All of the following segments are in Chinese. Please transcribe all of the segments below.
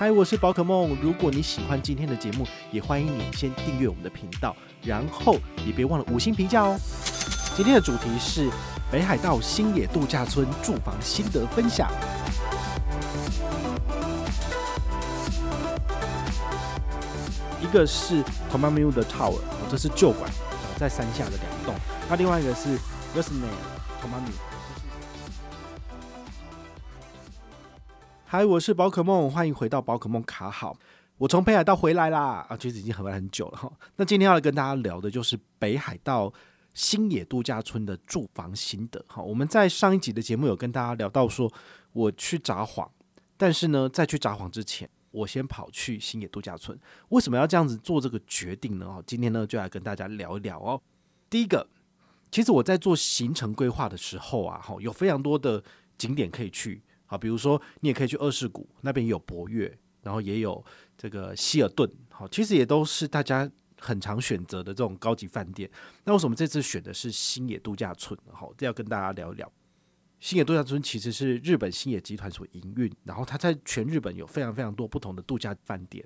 嗨，我是宝可梦。如果你喜欢今天的节目，也欢迎你先订阅我们的频道，然后也别忘了五星评价哦。今天的主题是北海道星野度假村住房心得分享。一个是 Tomamu 的 Tower，这是旧馆，在山下的两栋。那另外一个是 Resne Tomamu。嗨，我是宝可梦，欢迎回到宝可梦卡好。我从北海道回来啦，啊，其实已经回来很久了哈。那今天要来跟大家聊的就是北海道星野度假村的住房心得哈。我们在上一集的节目有跟大家聊到说，我去札幌，但是呢，在去札幌之前，我先跑去星野度假村。为什么要这样子做这个决定呢？哦今天呢，就来跟大家聊一聊哦。第一个，其实我在做行程规划的时候啊，哈，有非常多的景点可以去。好，比如说你也可以去二世谷那边有博悦，然后也有这个希尔顿，好，其实也都是大家很常选择的这种高级饭店。那为什么这次选的是星野度假村？好，这要跟大家聊一聊。星野度假村其实是日本星野集团所营运，然后它在全日本有非常非常多不同的度假饭店。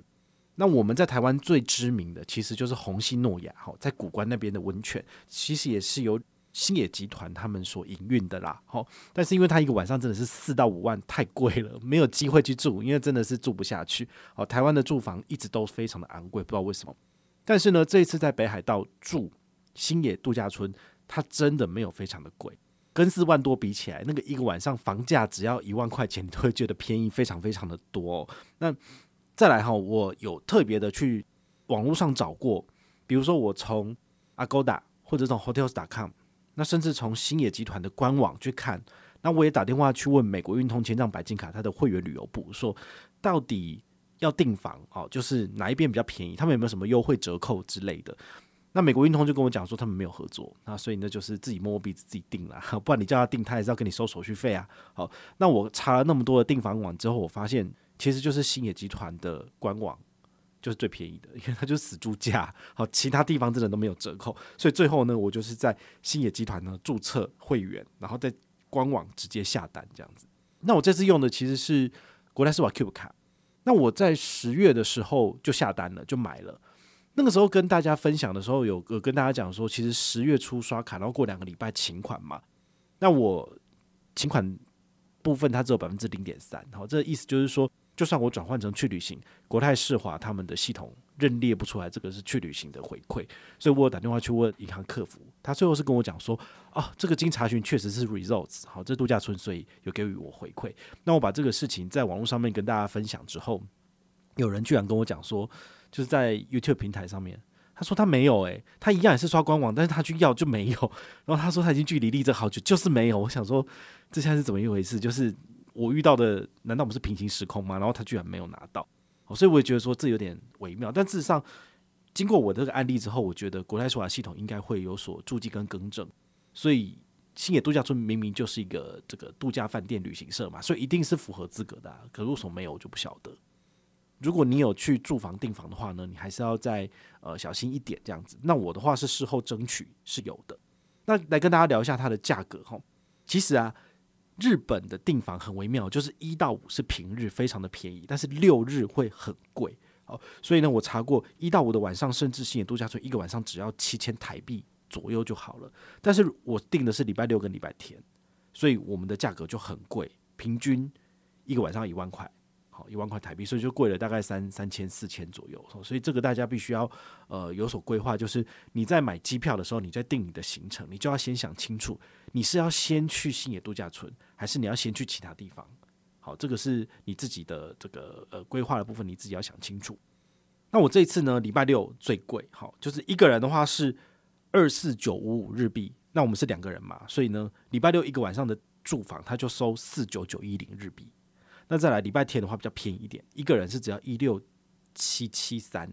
那我们在台湾最知名的其实就是红星诺亚，好，在古关那边的温泉，其实也是由。星野集团他们所营运的啦，好，但是因为他一个晚上真的是四到五万，太贵了，没有机会去住，因为真的是住不下去。哦，台湾的住房一直都非常的昂贵，不知道为什么。但是呢，这一次在北海道住星野度假村，它真的没有非常的贵，跟四万多比起来，那个一个晚上房价只要一万块钱，你都会觉得便宜非常非常的多。那再来哈，我有特别的去网络上找过，比如说我从 Agoda 或者从 Hotels.com。那甚至从星野集团的官网去看，那我也打电话去问美国运通千帐白金卡它的会员旅游部，说到底要订房哦，就是哪一边比较便宜，他们有没有什么优惠折扣之类的？那美国运通就跟我讲说他们没有合作，那所以呢就是自己摸摸鼻子自己订了，不然你叫他订，他也是要跟你收手续费啊。好，那我查了那么多的订房网之后，我发现其实就是星野集团的官网。就是最便宜的，因为它就是死猪价，好，其他地方真的都没有折扣，所以最后呢，我就是在星野集团呢注册会员，然后在官网直接下单这样子。那我这次用的其实是国泰世华 Cube 卡，那我在十月的时候就下单了，就买了。那个时候跟大家分享的时候有，有跟大家讲说，其实十月初刷卡，然后过两个礼拜请款嘛。那我请款部分它只有百分之零点三，好，这意思就是说。就算我转换成去旅行，国泰世华他们的系统认列不出来这个是去旅行的回馈，所以我打电话去问银行客服，他最后是跟我讲说，啊，这个经查询确实是 results，好，这度假村所以有给予我回馈。那我把这个事情在网络上面跟大家分享之后，有人居然跟我讲说，就是在 YouTube 平台上面，他说他没有、欸，诶，他一样也是刷官网，但是他去要就没有，然后他说他已经距离立这好久，就是没有。我想说，这现在是怎么一回事？就是。我遇到的难道不是平行时空吗？然后他居然没有拿到，所以我也觉得说这有点微妙。但事实上，经过我这个案例之后，我觉得国泰世华系统应该会有所注记跟更正。所以星野度假村明明就是一个这个度假饭店旅行社嘛，所以一定是符合资格的啊。可为什么没有，我就不晓得。如果你有去住房订房的话呢，你还是要再呃小心一点这样子。那我的话是事后争取是有的。那来跟大家聊一下它的价格哈。其实啊。日本的订房很微妙，就是一到五是平日，非常的便宜，但是六日会很贵。哦，所以呢，我查过一到五的晚上，甚至新野度假村一个晚上只要七千台币左右就好了。但是我订的是礼拜六跟礼拜天，所以我们的价格就很贵，平均一个晚上一万块。好，一万块台币，所以就贵了大概三三千四千左右。所以这个大家必须要呃有所规划，就是你在买机票的时候，你在定你的行程，你就要先想清楚，你是要先去星野度假村，还是你要先去其他地方？好，这个是你自己的这个呃规划的部分，你自己要想清楚。那我这一次呢，礼拜六最贵，好，就是一个人的话是二四九五五日币，那我们是两个人嘛，所以呢，礼拜六一个晚上的住房他就收四九九一零日币。那再来礼拜天的话比较便宜一点，一个人是只要一六七七三，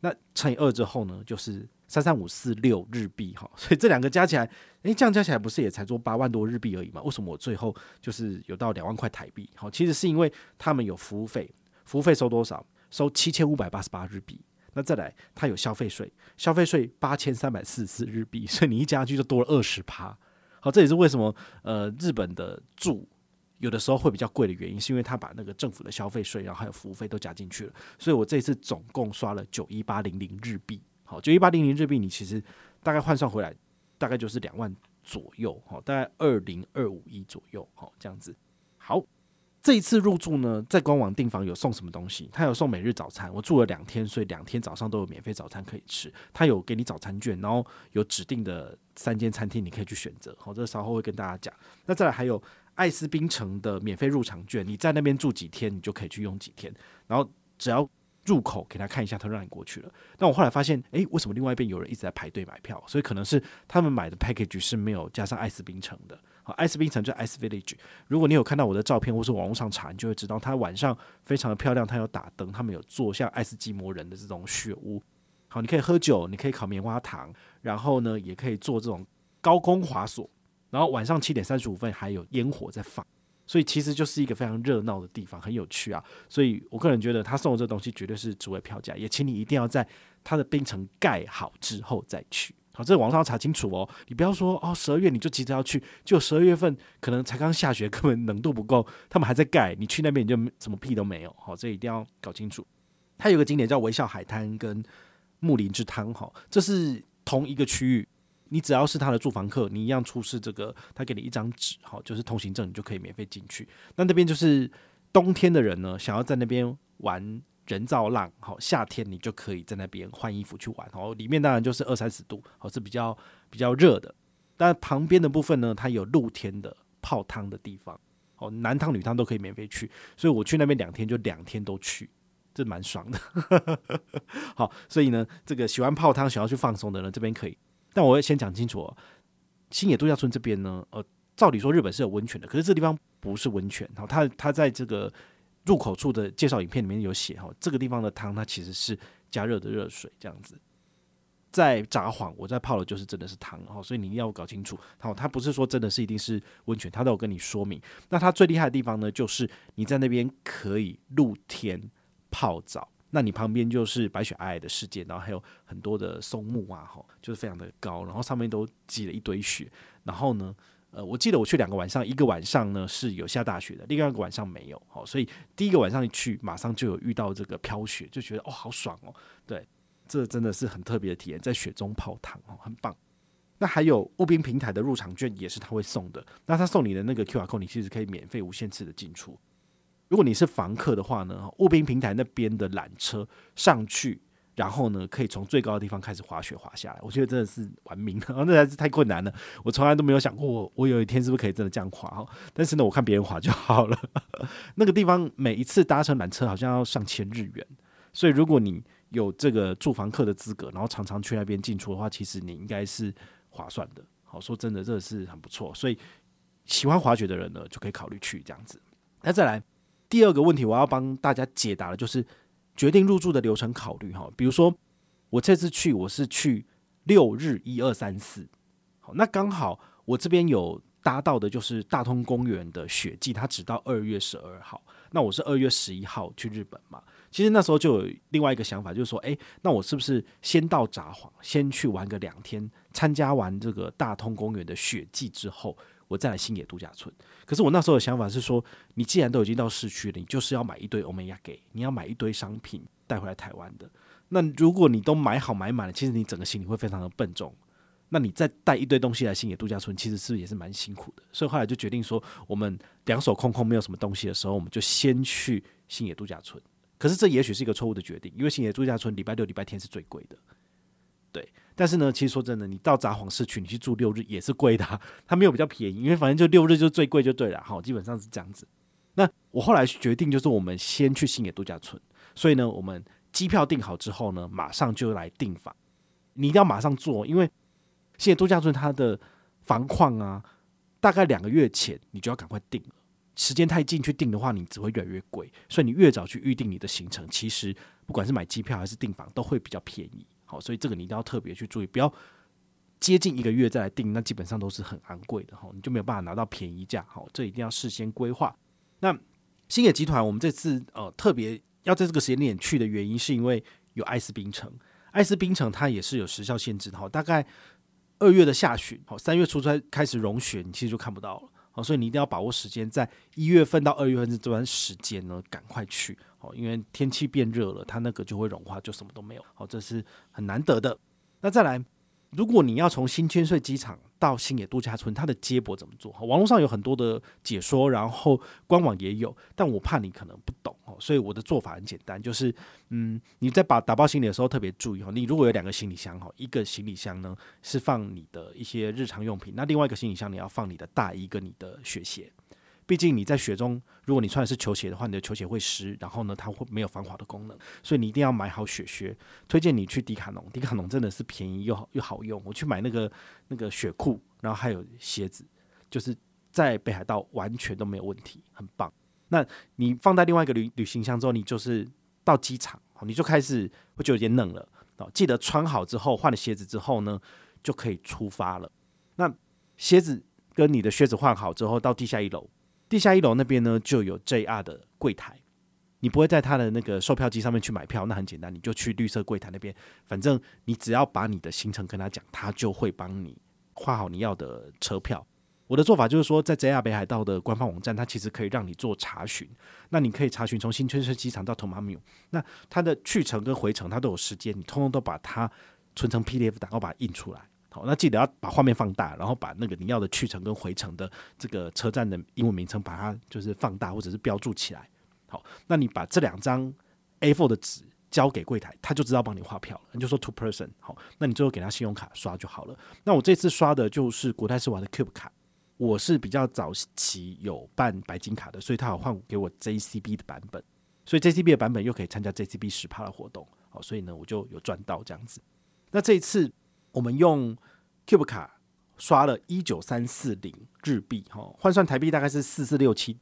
那乘以二之后呢，就是三三五四六日币哈，所以这两个加起来，诶，这样加起来不是也才做八万多日币而已吗？为什么我最后就是有到两万块台币？好，其实是因为他们有服务费，服务费收多少？收七千五百八十八日币。那再来，它有消费税，消费税八千三百四十四日币，所以你一加去就多了二十趴。好，这也是为什么呃日本的住。有的时候会比较贵的原因，是因为他把那个政府的消费税，然后还有服务费都加进去了。所以我这次总共刷了九一八零零日币，好，九一八零零日币，你其实大概换算回来，大概就是两万左右，好，大概二零二五一左右，好，这样子。好，这一次入住呢，在官网订房有送什么东西？他有送每日早餐，我住了两天，所以两天早上都有免费早餐可以吃。他有给你早餐券，然后有指定的三间餐厅你可以去选择，好，这稍后会跟大家讲。那再来还有。爱斯冰城的免费入场券，你在那边住几天，你就可以去用几天。然后只要入口给他看一下，他让你过去了。但我后来发现，诶，为什么另外一边有人一直在排队买票？所以可能是他们买的 package 是没有加上爱斯冰城的。好，爱斯冰城就 Ice Village。如果你有看到我的照片，或是网络上查，你就会知道它晚上非常的漂亮。它有打灯，他们有做像爱斯基摩人的这种雪屋。好，你可以喝酒，你可以烤棉花糖，然后呢，也可以做这种高空滑索。然后晚上七点三十五分还有烟火在放，所以其实就是一个非常热闹的地方，很有趣啊。所以我个人觉得他送的这东西绝对是值回票价，也请你一定要在他的冰城盖好之后再去。好，这个网上查清楚哦，你不要说哦，十二月你就急着要去，就十二月份可能才刚下雪，根本冷度不够，他们还在盖，你去那边你就什么屁都没有。好，这一定要搞清楚。它有个景点叫微笑海滩跟木林之汤，哈，这是同一个区域。你只要是他的住房客，你一样出示这个，他给你一张纸，好，就是通行证，你就可以免费进去。那那边就是冬天的人呢，想要在那边玩人造浪，好，夏天你就可以在那边换衣服去玩，好，里面当然就是二三十度，好，是比较比较热的。但旁边的部分呢，它有露天的泡汤的地方，哦，男汤女汤都可以免费去，所以我去那边两天就两天都去，这蛮爽的。好，所以呢，这个喜欢泡汤、想要去放松的人，这边可以。但我要先讲清楚哦，星野度假村这边呢，呃，照理说日本是有温泉的，可是这地方不是温泉。然后，它它在这个入口处的介绍影片里面有写哈，这个地方的汤它其实是加热的热水这样子。在札幌我在泡的就是真的是汤哈，所以你一定要搞清楚。好，它不是说真的是一定是温泉，它都有跟你说明。那它最厉害的地方呢，就是你在那边可以露天泡澡。那你旁边就是白雪皑皑的世界，然后还有很多的松木啊，哈，就是非常的高，然后上面都积了一堆雪。然后呢，呃，我记得我去两个晚上，一个晚上呢是有下大雪的，另外一个晚上没有，好，所以第一个晚上一去，马上就有遇到这个飘雪，就觉得哦，好爽哦，对，这真的是很特别的体验，在雪中泡汤哦，很棒。那还有雾冰平台的入场券也是他会送的，那他送你的那个 QR code，你其实可以免费无限次的进出。如果你是房客的话呢，雾滨平台那边的缆车上去，然后呢，可以从最高的地方开始滑雪滑下来。我觉得真的是玩命，那还是太困难了。我从来都没有想过我，我有一天是不是可以真的这样滑哈？但是呢，我看别人滑就好了。那个地方每一次搭乘缆车好像要上千日元，所以如果你有这个住房客的资格，然后常常去那边进出的话，其实你应该是划算的。好，说真的，这是很不错。所以喜欢滑雪的人呢，就可以考虑去这样子。那再来。第二个问题，我要帮大家解答的，就是决定入住的流程考虑哈。比如说，我这次去，我是去六日一二三四，好，那刚好我这边有搭到的，就是大通公园的雪季，它只到二月十二号。那我是二月十一号去日本嘛，其实那时候就有另外一个想法，就是说，诶，那我是不是先到札幌，先去玩个两天，参加完这个大通公园的雪季之后，我再来星野度假村，可是我那时候的想法是说，你既然都已经到市区了，你就是要买一堆欧米亚给，你要买一堆商品带回来台湾的。那如果你都买好买满了，其实你整个行李会非常的笨重。那你再带一堆东西来星野度假村，其实是不是也是蛮辛苦的？所以后来就决定说，我们两手空空，没有什么东西的时候，我们就先去星野度假村。可是这也许是一个错误的决定，因为星野度假村礼拜六、礼拜天是最贵的。对。但是呢，其实说真的，你到札幌市区，你去住六日也是贵的，它没有比较便宜，因为反正就六日就最贵就对了，好，基本上是这样子。那我后来决定就是我们先去星野度假村，所以呢，我们机票订好之后呢，马上就来订房，你一定要马上做，因为星野度假村它的房况啊，大概两个月前你就要赶快订了，时间太近去订的话，你只会越来越贵，所以你越早去预定你的行程，其实不管是买机票还是订房都会比较便宜。好，所以这个你一定要特别去注意，不要接近一个月再来订，那基本上都是很昂贵的哈，你就没有办法拿到便宜价。好，这一定要事先规划。那星野集团，我们这次呃特别要在这个时间点去的原因，是因为有爱斯槟城，爱斯槟城它也是有时效限制的哈，大概二月的下旬，好，三月初才开始融雪，你其实就看不到了。好，所以你一定要把握时间，在一月份到二月份这段时间呢，赶快去哦，因为天气变热了，它那个就会融化，就什么都没有。哦，这是很难得的。那再来。如果你要从新千岁机场到新野度假村，它的接驳怎么做？网络上有很多的解说，然后官网也有，但我怕你可能不懂哦，所以我的做法很简单，就是嗯，你在把打包行李的时候特别注意哦，你如果有两个行李箱哈，一个行李箱呢是放你的一些日常用品，那另外一个行李箱你要放你的大衣跟你的雪鞋。毕竟你在雪中，如果你穿的是球鞋的话，你的球鞋会湿，然后呢，它会没有防滑的功能，所以你一定要买好雪靴。推荐你去迪卡侬，迪卡侬真的是便宜又好又好用。我去买那个那个雪裤，然后还有鞋子，就是在北海道完全都没有问题，很棒。那你放在另外一个旅旅行箱之后，你就是到机场，你就开始会觉得有点冷了哦。记得穿好之后，换了鞋子之后呢，就可以出发了。那鞋子跟你的靴子换好之后，到地下一楼。地下一楼那边呢，就有 JR 的柜台，你不会在他的那个售票机上面去买票，那很简单，你就去绿色柜台那边，反正你只要把你的行程跟他讲，他就会帮你画好你要的车票。我的做法就是说，在 JR 北海道的官方网站，它其实可以让你做查询，那你可以查询从新千岁机场到 Tomamu，那它的去程跟回程它都有时间，你通通都把它存成 PDF 档，然后把它印出来。好，那记得要把画面放大，然后把那个你要的去程跟回程的这个车站的英文名称，把它就是放大或者是标注起来。好，那你把这两张 A4 的纸交给柜台，他就知道帮你画票了。你就说 two person，好，那你最后给他信用卡刷就好了。那我这次刷的就是国泰世华的 Cube 卡，我是比较早期有办白金卡的，所以他有换给我 JCB 的版本，所以 JCB 的版本又可以参加 JCB 十趴的活动。好，所以呢，我就有赚到这样子。那这一次。我们用 Cube 卡刷了一九三四零日币，哈，换算台币大概是四四六七，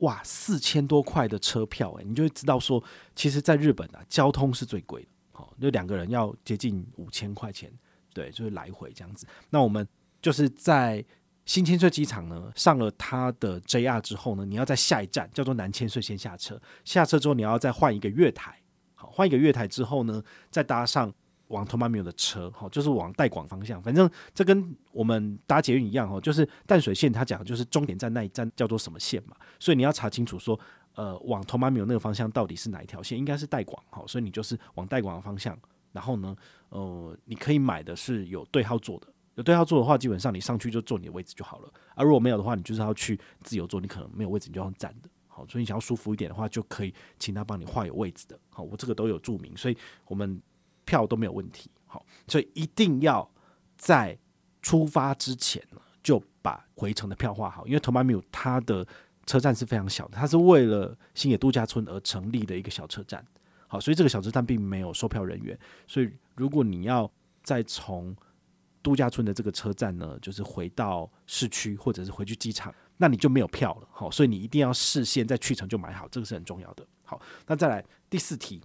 哇，四千多块的车票，诶，你就会知道说，其实在日本啊，交通是最贵的，哦，就两个人要接近五千块钱，对，就是来回这样子。那我们就是在新千岁机场呢，上了它的 JR 之后呢，你要在下一站叫做南千岁先下车，下车之后你要再换一个月台，好，换一个月台之后呢，再搭上。往 Tomamu 的车，哈，就是往代广方向。反正这跟我们搭捷运一样，哈，就是淡水线，它讲的就是终点站那一站叫做什么线嘛。所以你要查清楚说，呃，往 Tomamu 那个方向到底是哪一条线，应该是代广，哈。所以你就是往代广的方向。然后呢，呃，你可以买的是有对号座的，有对号座的话，基本上你上去就坐你的位置就好了。而、啊、如果没有的话，你就是要去自由坐，你可能没有位置，你就要站的。好，所以你想要舒服一点的话，就可以请他帮你画有位置的。好，我这个都有注明，所以我们。票都没有问题，好，所以一定要在出发之前呢，就把回程的票画好，因为 Tomamu 它的车站是非常小的，它是为了星野度假村而成立的一个小车站，好，所以这个小车站并没有售票人员，所以如果你要再从度假村的这个车站呢，就是回到市区或者是回去机场，那你就没有票了，好，所以你一定要事先在去程就买好，这个是很重要的。好，那再来第四题。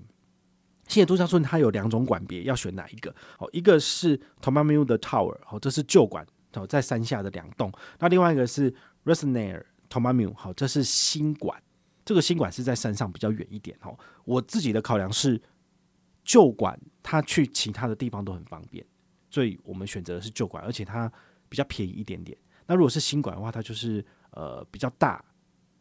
新野度假村它有两种馆别，要选哪一个？哦，一个是 Tomamu 的 Tower，哦，这是旧馆，哦，在山下的两栋。那另外一个是 Resonair Tomamu，好，这是新馆。这个新馆是在山上比较远一点。哦，我自己的考量是旧馆，它去其他的地方都很方便，所以我们选择的是旧馆，而且它比较便宜一点点。那如果是新馆的话，它就是呃比较大，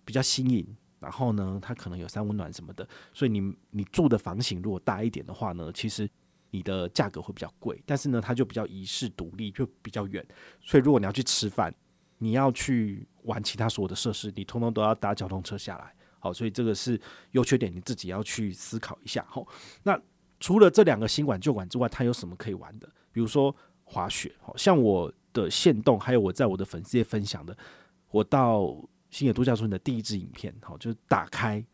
比较新颖。然后呢，它可能有三温暖什么的，所以你你住的房型如果大一点的话呢，其实你的价格会比较贵。但是呢，它就比较遗世独立，就比较远。所以如果你要去吃饭，你要去玩其他所有的设施，你通通都要搭交通车下来。好，所以这个是优缺点，你自己要去思考一下。好，那除了这两个新馆旧馆之外，它有什么可以玩的？比如说滑雪，好像我的线动，还有我在我的粉丝页分享的，我到。星野度假村的第一支影片，好，就是打开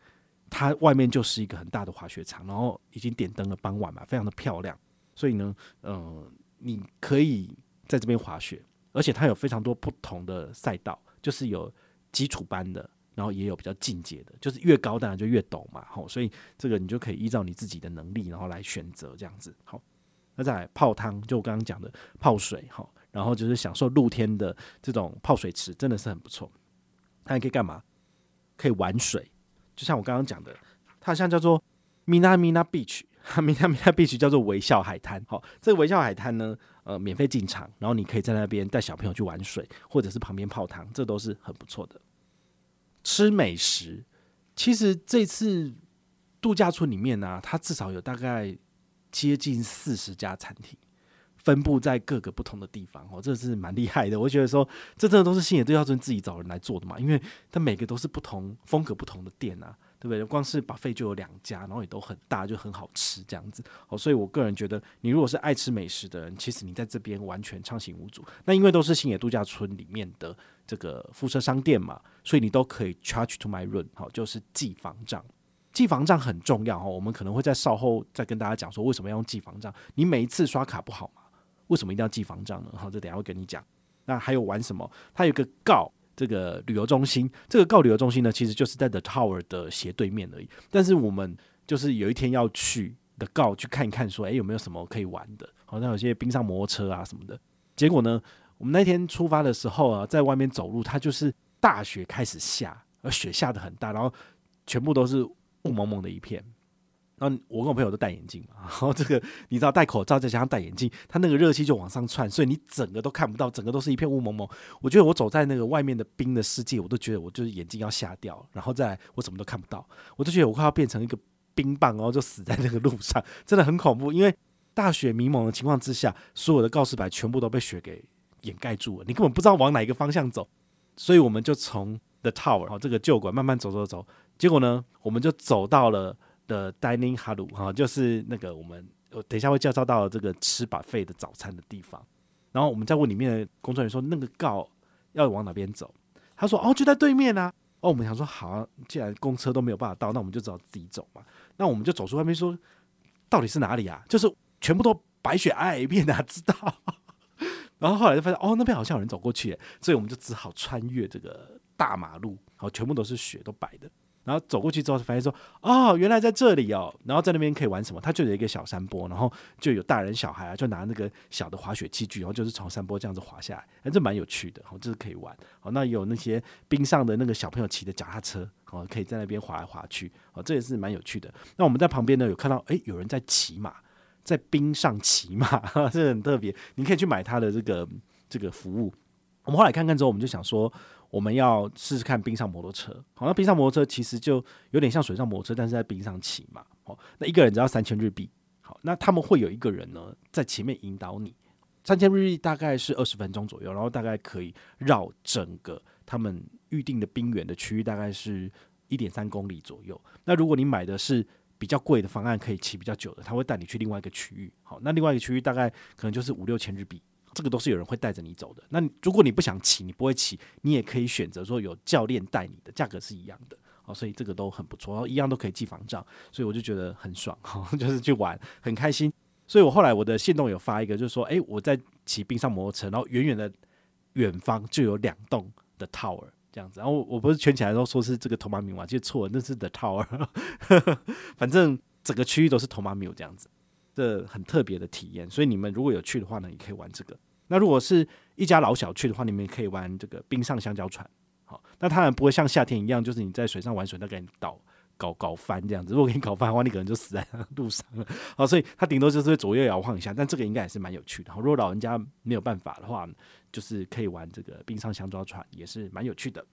它外面就是一个很大的滑雪场，然后已经点灯了，傍晚嘛，非常的漂亮。所以呢，嗯、你可以在这边滑雪，而且它有非常多不同的赛道，就是有基础班的，然后也有比较进阶的，就是越高当然就越陡嘛，好，所以这个你就可以依照你自己的能力，然后来选择这样子。好，那再来泡汤，就我刚刚讲的泡水，好，然后就是享受露天的这种泡水池，真的是很不错。它还可以干嘛？可以玩水，就像我刚刚讲的，它像叫做 Minamina Beach，Minamina Beach 叫做微笑海滩。好，这个微笑海滩呢，呃免费进场，然后你可以在那边带小朋友去玩水，或者是旁边泡汤，这都是很不错的。吃美食，其实这次度假村里面呢、它至少有大概接近四十家餐厅。分布在各个不同的地方哦，这是蛮厉害的。我觉得说，这真的都是星野度假村自己找人来做的嘛，因为它每个都是不同风格、不同的店啊，对不对？光是宝废就有两家，然后也都很大，就很好吃这样子哦。所以我个人觉得，你如果是爱吃美食的人，其实你在这边完全畅行无阻。那因为都是星野度假村里面的这个附设商店嘛，所以你都可以 charge to my room，好，就是记房账。记房账很重要哦，我们可能会在稍后再跟大家讲说为什么要用记房账。你每一次刷卡不好吗？为什么一定要记房账呢？好，这等下会跟你讲。那还有玩什么？它有个告这个旅游中心，这个告旅游中心呢，其实就是在 The Tower 的斜对面而已。但是我们就是有一天要去 The GO 去看一看，说，诶，有没有什么可以玩的？好像有些冰上摩托车啊什么的。结果呢，我们那天出发的时候啊，在外面走路，它就是大雪开始下，而雪下得很大，然后全部都是雾蒙蒙的一片。我跟我朋友都戴眼镜嘛，然后这个你知道戴口罩再加上戴眼镜，它那个热气就往上窜，所以你整个都看不到，整个都是一片雾蒙蒙。我觉得我走在那个外面的冰的世界，我都觉得我就是眼睛要瞎掉，然后再来我什么都看不到，我就觉得我快要变成一个冰棒，然后就死在那个路上，真的很恐怖。因为大雪迷蒙的情况之下，所有的告示牌全部都被雪给掩盖住了，你根本不知道往哪一个方向走。所以我们就从 The Tower 哦这个旧馆慢慢走走走，结果呢，我们就走到了。的 Dining Haru 哈，就是那个我们我等一下会介绍到这个吃白费的早餐的地方。然后我们在问里面的工作人员说，那个告要往哪边走？他说哦，就在对面啊。哦，我们想说好啊，既然公车都没有办法到，那我们就只好自己走嘛。那我们就走出外面说，到底是哪里啊？就是全部都白雪皑皑一片，哪知道？然后后来就发现哦，那边好像有人走过去，所以我们就只好穿越这个大马路，好，全部都是雪，都白的。然后走过去之后，发现说：“哦，原来在这里哦。”然后在那边可以玩什么？它就有一个小山坡，然后就有大人小孩啊，就拿那个小的滑雪器具，然后就是从山坡这样子滑下来，哎，这蛮有趣的，哦，这是可以玩。哦，那有那些冰上的那个小朋友骑的脚踏车，哦，可以在那边滑来滑去，哦，这也是蛮有趣的。那我们在旁边呢，有看到，哎，有人在骑马，在冰上骑马，这很特别。你可以去买他的这个这个服务。我们后来看看之后，我们就想说。我们要试试看冰上摩托车，好，那冰上摩托车其实就有点像水上摩托车，但是在冰上骑嘛，好，那一个人只要三千日币，好，那他们会有一个人呢在前面引导你，三千日币大概是二十分钟左右，然后大概可以绕整个他们预定的冰原的区域，大概是一点三公里左右。那如果你买的是比较贵的方案，可以骑比较久的，他会带你去另外一个区域，好，那另外一个区域大概可能就是五六千日币。这个都是有人会带着你走的。那如果你不想骑，你不会骑，你也可以选择说有教练带你的，价格是一样的。哦，所以这个都很不错，然后一样都可以记房账，所以我就觉得很爽，就是去玩很开心。所以我后来我的线动有发一个，就是说，诶，我在骑冰上摩托车，然后远远的远方就有两栋的 tower 这样子。然后我不是圈起来都说是这个 Tomamu 嘛，其实错了，那是 the tower。反正整个区域都是 Tomamu 这样子。这很特别的体验，所以你们如果有去的话呢，也可以玩这个。那如果是一家老小去的话，你们也可以玩这个冰上香蕉船。好，那当然不会像夏天一样，就是你在水上玩水，那给你倒搞搞翻这样子。如果给你搞翻的话，你可能就死在路上了。好，所以它顶多就是会左右摇晃一下，但这个应该也是蛮有趣的。好，如果老人家没有办法的话，就是可以玩这个冰上香蕉船，也是蛮有趣的。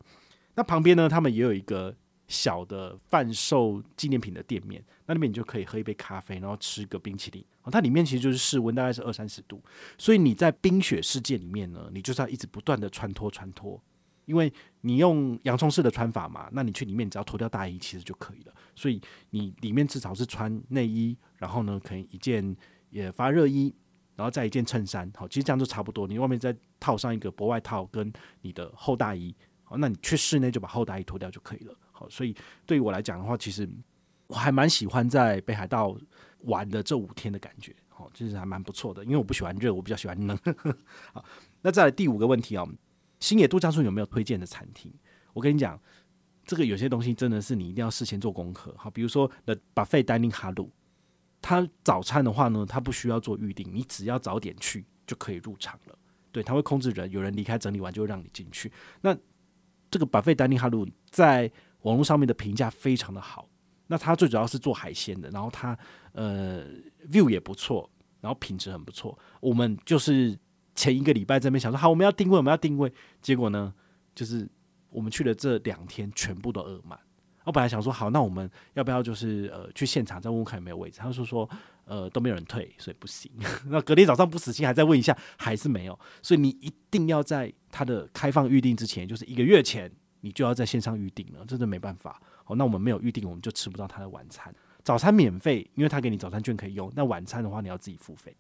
那旁边呢，他们也有一个。小的贩售纪念品的店面，那里面你就可以喝一杯咖啡，然后吃个冰淇淋。它里面其实就是室温，大概是二三十度，所以你在冰雪世界里面呢，你就是要一直不断的穿脱穿脱，因为你用洋葱式的穿法嘛，那你去里面只要脱掉大衣其实就可以了。所以你里面至少是穿内衣，然后呢，可以一件也发热衣，然后再一件衬衫，好，其实这样就差不多。你外面再套上一个薄外套跟你的厚大衣，好，那你去室内就把厚大衣脱掉就可以了。所以对于我来讲的话，其实我还蛮喜欢在北海道玩的这五天的感觉，哦，其实还蛮不错的。因为我不喜欢热，我比较喜欢冷。好，那再来第五个问题啊，星野度假村有没有推荐的餐厅？我跟你讲，这个有些东西真的是你一定要事先做功课。好，比如说 The Buffet Dining Haru，它早餐的话呢，它不需要做预定，你只要早点去就可以入场了。对，它会控制人，有人离开整理完就会让你进去。那这个 Buffet Dining Haru 在网络上面的评价非常的好，那它最主要是做海鲜的，然后它呃 view 也不错，然后品质很不错。我们就是前一个礼拜这边想说好，我们要定位，我们要定位，结果呢，就是我们去了这两天全部都额满。我本来想说好，那我们要不要就是呃去现场再问问看有没有位置？他说说呃都没有人退，所以不行。那隔天早上不死心，还再问一下，还是没有。所以你一定要在他的开放预定之前，就是一个月前，你就要在线上预定了，真的没办法。好，那我们没有预定，我们就吃不到他的晚餐。早餐免费，因为他给你早餐券可以用。那晚餐的话，你要自己付费。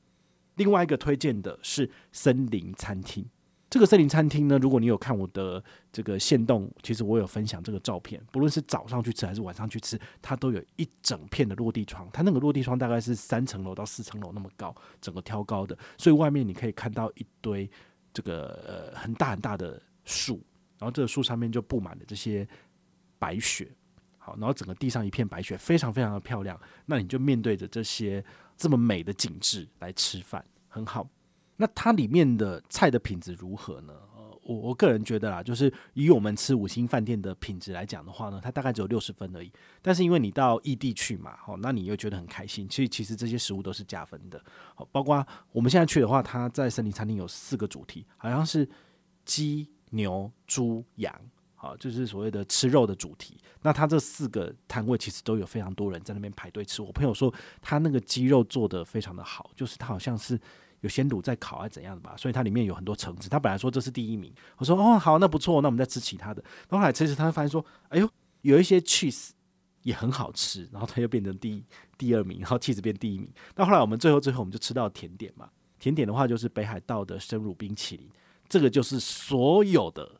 另外一个推荐的是森林餐厅。这个森林餐厅呢，如果你有看我的这个线动，其实我有分享这个照片。不论是早上去吃还是晚上去吃，它都有一整片的落地窗。它那个落地窗大概是三层楼到四层楼那么高，整个挑高的，所以外面你可以看到一堆这个呃很大很大的树，然后这个树上面就布满了这些白雪。好，然后整个地上一片白雪，非常非常的漂亮。那你就面对着这些这么美的景致来吃饭，很好。那它里面的菜的品质如何呢？我我个人觉得啦，就是以我们吃五星饭店的品质来讲的话呢，它大概只有六十分而已。但是因为你到异地去嘛，好，那你又觉得很开心，所以其实这些食物都是加分的。好，包括我们现在去的话，它在森林餐厅有四个主题，好像是鸡、牛、猪、羊，好，就是所谓的吃肉的主题。那它这四个摊位其实都有非常多人在那边排队吃。我朋友说，他那个鸡肉做得非常的好，就是它好像是。有鲜卤在烤还是怎样的吧，所以它里面有很多橙子。他本来说这是第一名，我说哦好，那不错，那我们再吃其他的。然后来其实，他就发现说，哎呦，有一些 cheese 也很好吃，然后他又变成第第二名，然后 cheese 变第一名。那后来我们最后最后我们就吃到甜点嘛，甜点的话就是北海道的生乳冰淇淋，这个就是所有的。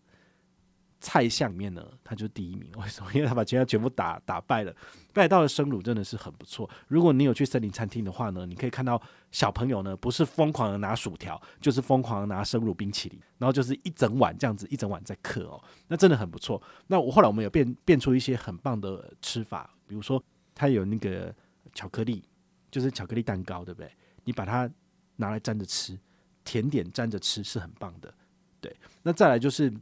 菜项里面呢，他就是第一名。为什么？因为他把其他全部打打败了。北海道的生乳真的是很不错。如果你有去森林餐厅的话呢，你可以看到小朋友呢，不是疯狂的拿薯条，就是疯狂的拿生乳冰淇淋，然后就是一整碗这样子，一整碗在嗑哦，那真的很不错。那我后来我们有变变出一些很棒的吃法，比如说它有那个巧克力，就是巧克力蛋糕，对不对？你把它拿来沾着吃，甜点沾着吃是很棒的。对，那再来就是。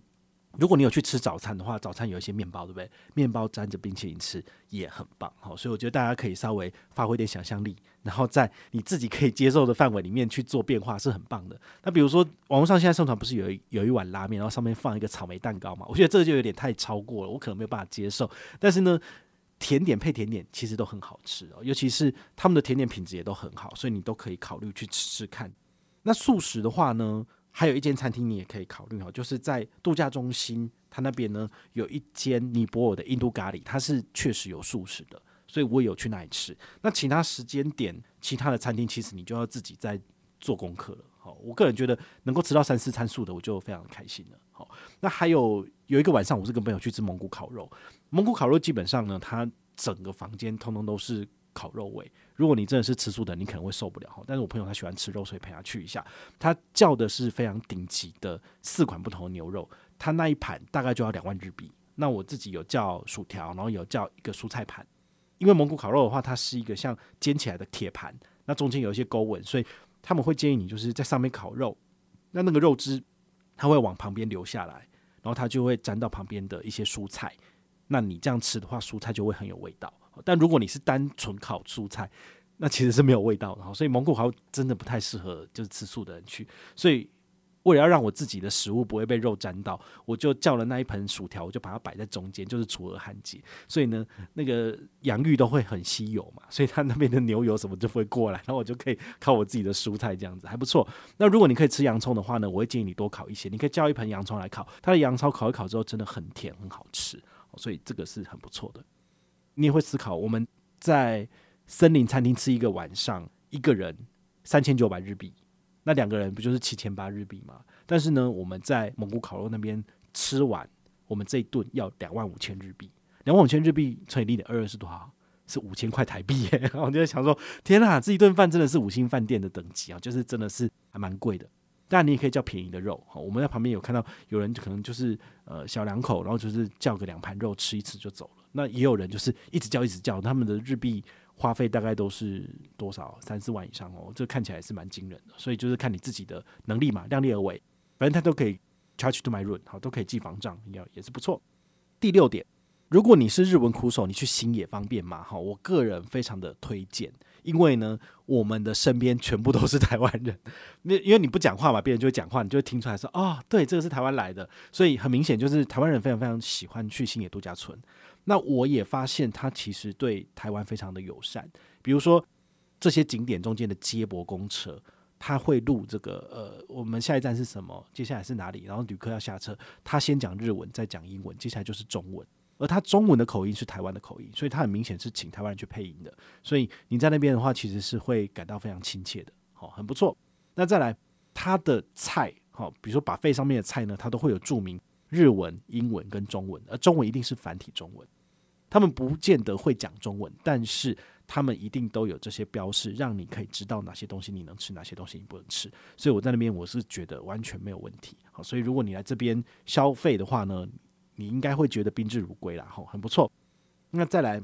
如果你有去吃早餐的话，早餐有一些面包，对不对？面包沾着冰淇淋吃也很棒，好，所以我觉得大家可以稍微发挥点想象力，然后在你自己可以接受的范围里面去做变化，是很棒的。那比如说，网络上现在盛传不是有一有一碗拉面，然后上面放一个草莓蛋糕嘛？我觉得这个就有点太超过了，我可能没有办法接受。但是呢，甜点配甜点其实都很好吃哦，尤其是他们的甜点品质也都很好，所以你都可以考虑去吃吃看。那素食的话呢？还有一间餐厅你也可以考虑哈，就是在度假中心，它那边呢有一间尼泊尔的印度咖喱，它是确实有素食的，所以我有去那里吃。那其他时间点，其他的餐厅其实你就要自己在做功课了。好，我个人觉得能够吃到三四餐素的，我就非常开心了。好，那还有有一个晚上，我是跟朋友去吃蒙古烤肉，蒙古烤肉基本上呢，它整个房间通通都是。烤肉味，如果你真的是吃素的，你可能会受不了。但是我朋友他喜欢吃肉，所以陪他去一下。他叫的是非常顶级的四款不同的牛肉，他那一盘大概就要两万日币。那我自己有叫薯条，然后有叫一个蔬菜盘。因为蒙古烤肉的话，它是一个像煎起来的铁盘，那中间有一些沟纹，所以他们会建议你就是在上面烤肉，那那个肉汁它会往旁边流下来，然后它就会沾到旁边的一些蔬菜。那你这样吃的话，蔬菜就会很有味道。但如果你是单纯烤蔬菜，那其实是没有味道的。所以蒙古烤真的不太适合就是吃素的人去。所以为了要让我自己的食物不会被肉沾到，我就叫了那一盆薯条，我就把它摆在中间，就是楚河汉界。所以呢，那个洋芋都会很稀有嘛，所以他那边的牛油什么就不会过来，然后我就可以烤我自己的蔬菜，这样子还不错。那如果你可以吃洋葱的话呢，我会建议你多烤一些。你可以叫一盆洋葱来烤，它的洋葱烤一烤之后真的很甜，很好吃。所以这个是很不错的。你也会思考，我们在森林餐厅吃一个晚上，一个人三千九百日币，那两个人不就是七千八日币吗？但是呢，我们在蒙古烤肉那边吃完，我们这一顿要两万五千日币，两万五千日币乘以零点二二是多少？是五千块台币！我就在想说，天哪，这一顿饭真的是五星饭店的等级啊，就是真的是还蛮贵的。但你也可以叫便宜的肉，我们在旁边有看到有人可能就是呃小两口，然后就是叫个两盘肉吃一次就走了。那也有人就是一直叫一直叫，他们的日币花费大概都是多少三四万以上哦，这看起来是蛮惊人的。所以就是看你自己的能力嘛，量力而为，反正他都可以 charge to my room，好，都可以记房账，也也是不错。第六点，如果你是日文苦手，你去新野方便嘛？哈，我个人非常的推荐，因为呢，我们的身边全部都是 台湾人，那因为你不讲话嘛，别人就会讲话，你就会听出来说，哦，对，这个是台湾来的，所以很明显就是台湾人非常非常喜欢去新野度假村。那我也发现他其实对台湾非常的友善，比如说这些景点中间的接驳公车，他会录这个呃，我们下一站是什么，接下来是哪里，然后旅客要下车，他先讲日文，再讲英文，接下来就是中文。而他中文的口音是台湾的口音，所以他很明显是请台湾人去配音的。所以你在那边的话，其实是会感到非常亲切的，好，很不错。那再来，他的菜，好，比如说把肺上面的菜呢，它都会有注明日文、英文跟中文，而中文一定是繁体中文。他们不见得会讲中文，但是他们一定都有这些标示，让你可以知道哪些东西你能吃，哪些东西你不能吃。所以我在那边我是觉得完全没有问题。好，所以如果你来这边消费的话呢，你应该会觉得宾至如归啦，吼，很不错。那再来，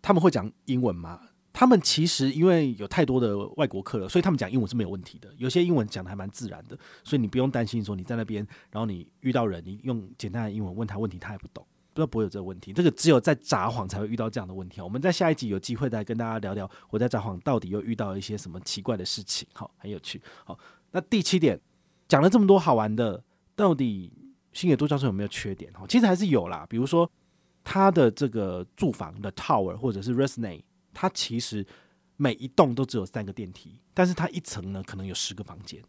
他们会讲英文吗？他们其实因为有太多的外国客了，所以他们讲英文是没有问题的。有些英文讲的还蛮自然的，所以你不用担心说你在那边，然后你遇到人，你用简单的英文问他问题，他也不懂，不知道不会有这个问题。这个只有在札幌才会遇到这样的问题。我们在下一集有机会再跟大家聊聊我在札幌到底又遇到一些什么奇怪的事情，好，很有趣。好，那第七点讲了这么多好玩的，到底？新野度假村有没有缺点？哈，其实还是有啦。比如说，它的这个住房的 tower 或者是 residence，它其实每一栋都只有三个电梯，但是它一层呢可能有十个房间，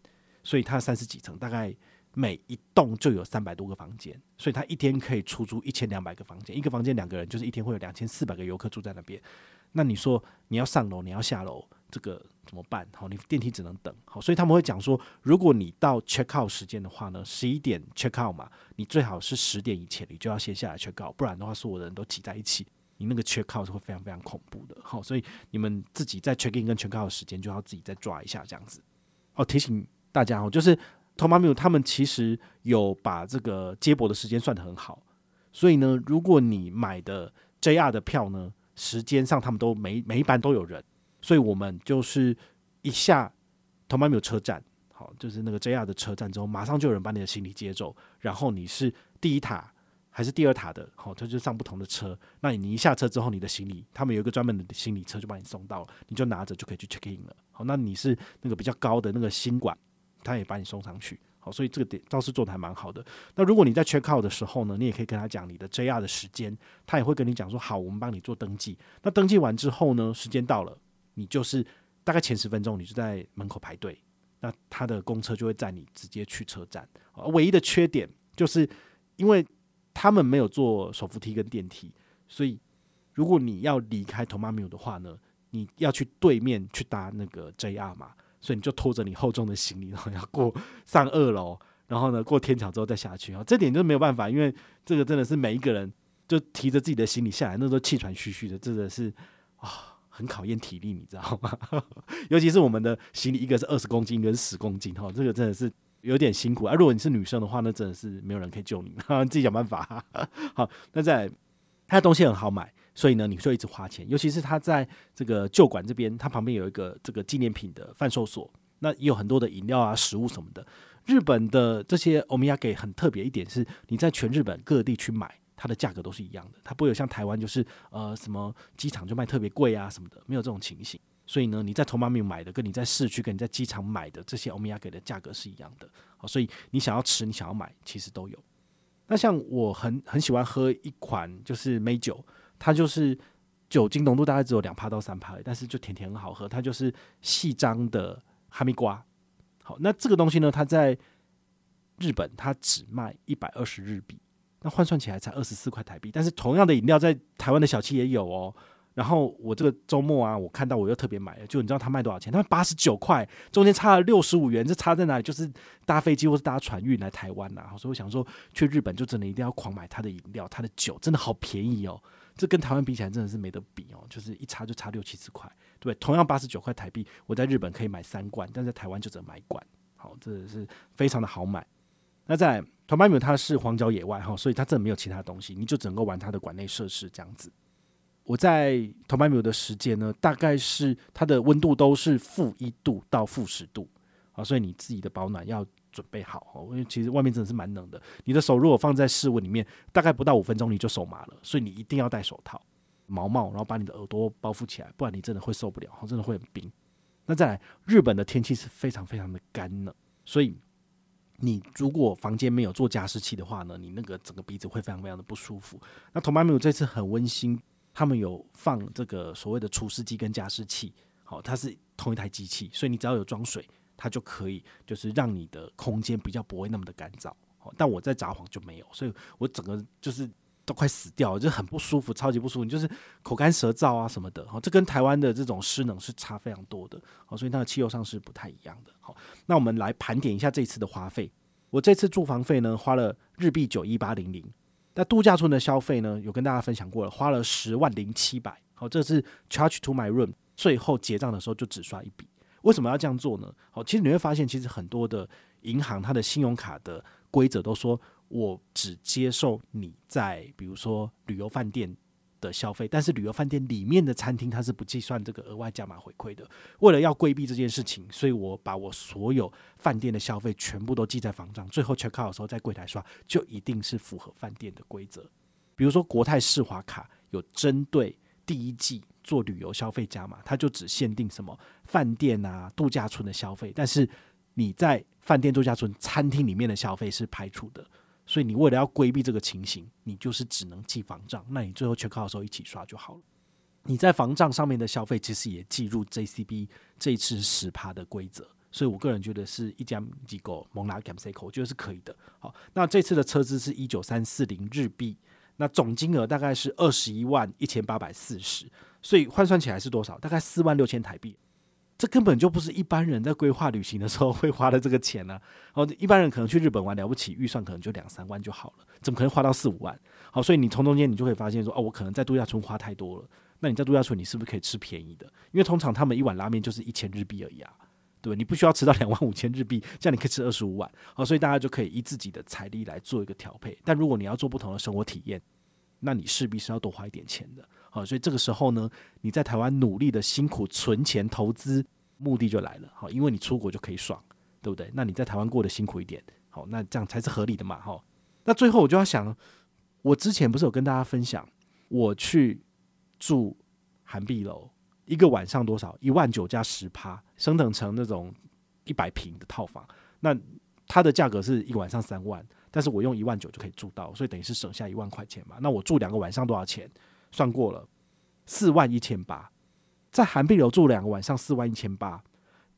所以它三十几层，大概每一栋就有三百多个房间，所以他一天可以出租一千两百个房间，一个房间两个人，就是一天会有两千四百个游客住在那边。那你说你要上楼，你要下楼？这个怎么办？好，你电梯只能等。好，所以他们会讲说，如果你到 check out 时间的话呢，十一点 check out 嘛，你最好是十点以前你就要先下来 check out，不然的话，所有的人都挤在一起，你那个 check out 是会非常非常恐怖的。好，所以你们自己在 check in 跟 check out 的时间就要自己再抓一下，这样子。哦，提醒大家哦，就是 Tomamune 他们其实有把这个接驳的时间算得很好，所以呢，如果你买的 JR 的票呢，时间上他们都每每一班都有人。所以我们就是一下 Tomamune 车站，好，就是那个 JR 的车站之后，马上就有人把你的行李接走。然后你是第一塔还是第二塔的，好，他就上不同的车。那你一下车之后，你的行李他们有一个专门的行李车就把你送到了，你就拿着就可以去 check in 了。好，那你是那个比较高的那个新馆，他也把你送上去。好，所以这个点倒是做得还蛮好的。那如果你在 check out 的时候呢，你也可以跟他讲你的 JR 的时间，他也会跟你讲说，好，我们帮你做登记。那登记完之后呢，时间到了。你就是大概前十分钟，你就在门口排队，那他的公车就会载你直接去车站。唯一的缺点就是，因为他们没有做手扶梯跟电梯，所以如果你要离开 Tomamu 的话呢，你要去对面去搭那个 JR 嘛，所以你就拖着你厚重的行李，然后要过上二楼，然后呢过天桥之后再下去啊。这点就没有办法，因为这个真的是每一个人就提着自己的行李下来，那时候气喘吁吁的，真的是啊。很考验体力，你知道吗？尤其是我们的行李，一个是二十公斤，一个是十公斤，哈，这个真的是有点辛苦啊。如果你是女生的话，那真的是没有人可以救你，你 自己想办法。好，那在它东西很好买，所以呢，你就一直花钱。尤其是它在这个旧馆这边，它旁边有一个这个纪念品的贩售所，那也有很多的饮料啊、食物什么的。日本的这些欧米亚给很特别一点是，你在全日本各地去买。它的价格都是一样的，它不会有像台湾就是呃什么机场就卖特别贵啊什么的，没有这种情形。所以呢，你在 Tomamune 买的，跟你在市区跟你在机场买的这些欧米亚给的价格是一样的。好，所以你想要吃，你想要买，其实都有。那像我很很喜欢喝一款就是美酒，它就是酒精浓度大概只有两趴到三趴，但是就甜甜很好喝。它就是细张的哈密瓜。好，那这个东西呢，它在日本它只卖一百二十日币。那换算起来才二十四块台币，但是同样的饮料在台湾的小七也有哦。然后我这个周末啊，我看到我又特别买了，就你知道它卖多少钱？它卖八十九块，中间差了六十五元，这差在哪里？就是搭飞机或是搭船运来台湾呐、啊。所以我想说，去日本就真的一定要狂买它的饮料，它的酒真的好便宜哦。这跟台湾比起来真的是没得比哦，就是一差就差六七十块，对，同样八十九块台币，我在日本可以买三罐，但在台湾就只能买一罐。好，这是非常的好买。那再来。Tomamune 它是荒郊野外哈，所以它真的没有其他东西，你就只能够玩它的馆内设施这样子。我在 Tomamune 的时间呢，大概是它的温度都是负一度到负十度啊，所以你自己的保暖要准备好哦，因为其实外面真的是蛮冷的。你的手如果放在室温里面，大概不到五分钟你就手麻了，所以你一定要戴手套、毛帽，然后把你的耳朵包覆起来，不然你真的会受不了，真的会很冰。那再来，日本的天气是非常非常的干冷，所以你如果房间没有做加湿器的话呢，你那个整个鼻子会非常非常的不舒服。那同伴们有这次很温馨，他们有放这个所谓的除湿机跟加湿器，好，它是同一台机器，所以你只要有装水。它就可以，就是让你的空间比较不会那么的干燥。但我在札幌就没有，所以我整个就是都快死掉了，就很不舒服，超级不舒服，你就是口干舌燥啊什么的。好这跟台湾的这种湿冷是差非常多的。好所以它的气候上是不太一样的。好，那我们来盘点一下这次的花费。我这次住房费呢，花了日币九一八零零。那度假村的消费呢，有跟大家分享过了，花了十万零七百。好，这是 charge to my room，最后结账的时候就只刷一笔。为什么要这样做呢？好，其实你会发现，其实很多的银行它的信用卡的规则都说，我只接受你在比如说旅游饭店的消费，但是旅游饭店里面的餐厅它是不计算这个额外加码回馈的。为了要规避这件事情，所以我把我所有饭店的消费全部都记在房账，最后 check out 的时候在柜台刷，就一定是符合饭店的规则。比如说国泰世华卡有针对第一季。做旅游消费加码，它就只限定什么饭店啊、度假村的消费，但是你在饭店、度假村、餐厅里面的消费是排除的。所以你为了要规避这个情形，你就是只能记房账。那你最后全靠的时候一起刷就好了。你在房账上面的消费其实也计入 JCB 这一次十趴的规则。所以我个人觉得是一家机构蒙拉 Gamseco，我觉得是可以的。好，那这次的车资是一九三四零日币，那总金额大概是二十一万一千八百四十。所以换算起来是多少？大概四万六千台币，这根本就不是一般人在规划旅行的时候会花的这个钱呢、啊。哦，一般人可能去日本玩了不起，预算可能就两三万就好了，怎么可能花到四五万？好，所以你从中间你就会发现说，哦，我可能在度假村花太多了。那你在度假村你是不是可以吃便宜的？因为通常他们一碗拉面就是一千日币而已啊，对？你不需要吃到两万五千日币，这样你可以吃二十五碗。好，所以大家就可以依自己的财力来做一个调配。但如果你要做不同的生活体验，那你势必是要多花一点钱的。好，所以这个时候呢，你在台湾努力的辛苦存钱投资，目的就来了。好，因为你出国就可以爽，对不对？那你在台湾过得辛苦一点，好，那这样才是合理的嘛。好，那最后我就要想，我之前不是有跟大家分享，我去住涵碧楼，一个晚上多少？一万九加十趴，升等成那种一百平的套房，那它的价格是一个晚上三万，但是我用一万九就可以住到，所以等于是省下一万块钱嘛。那我住两个晚上多少钱？算过了，四万一千八，在韩碧楼住两个晚上，四万一千八，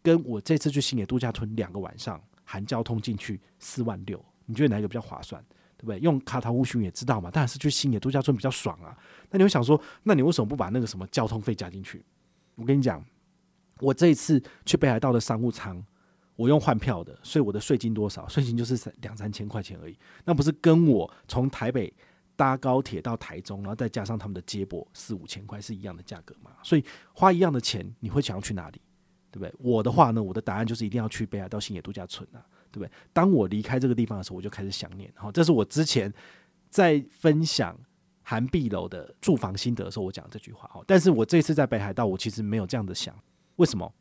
跟我这次去星野度假村两个晚上，含交通进去四万六，你觉得哪一个比较划算？对不对？用卡塔乌寻也知道嘛，当然是去星野度假村比较爽啊。那你会想说，那你为什么不把那个什么交通费加进去？我跟你讲，我这一次去北海道的商务舱，我用换票的，所以我的税金多少？税金就是两三千块钱而已，那不是跟我从台北。搭高铁到台中，然后再加上他们的接驳四五千块是一样的价格嘛？所以花一样的钱，你会想要去哪里？对不对？我的话呢，我的答案就是一定要去北海道星野度假村啊，对不对？当我离开这个地方的时候，我就开始想念。好，这是我之前在分享涵碧楼的住房心得的时候，我讲这句话。好，但是我这次在北海道，我其实没有这样的想。为什么？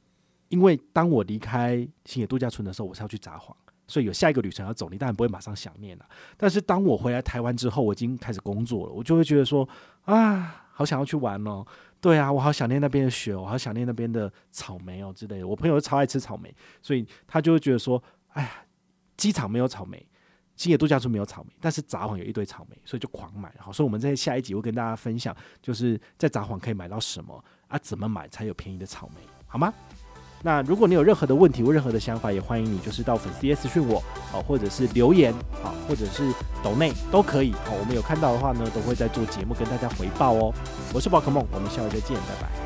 因为当我离开星野度假村的时候，我是要去札幌。所以有下一个旅程要走，你当然不会马上想念了。但是当我回来台湾之后，我已经开始工作了，我就会觉得说啊，好想要去玩哦。对啊，我好想念那边的雪，我好想念那边的草莓哦之类的。我朋友超爱吃草莓，所以他就会觉得说，哎呀，机场没有草莓，星野度假村没有草莓，但是札幌有一堆草莓，所以就狂买。好，所以我们在下一集会跟大家分享，就是在札幌可以买到什么啊，怎么买才有便宜的草莓，好吗？那如果你有任何的问题或任何的想法，也欢迎你就是到粉丝页私讯我哦，或者是留言啊，或者是抖内都可以。好，我们有看到的话呢，都会在做节目跟大家回报哦。我是宝可梦，我们下回再见，拜拜。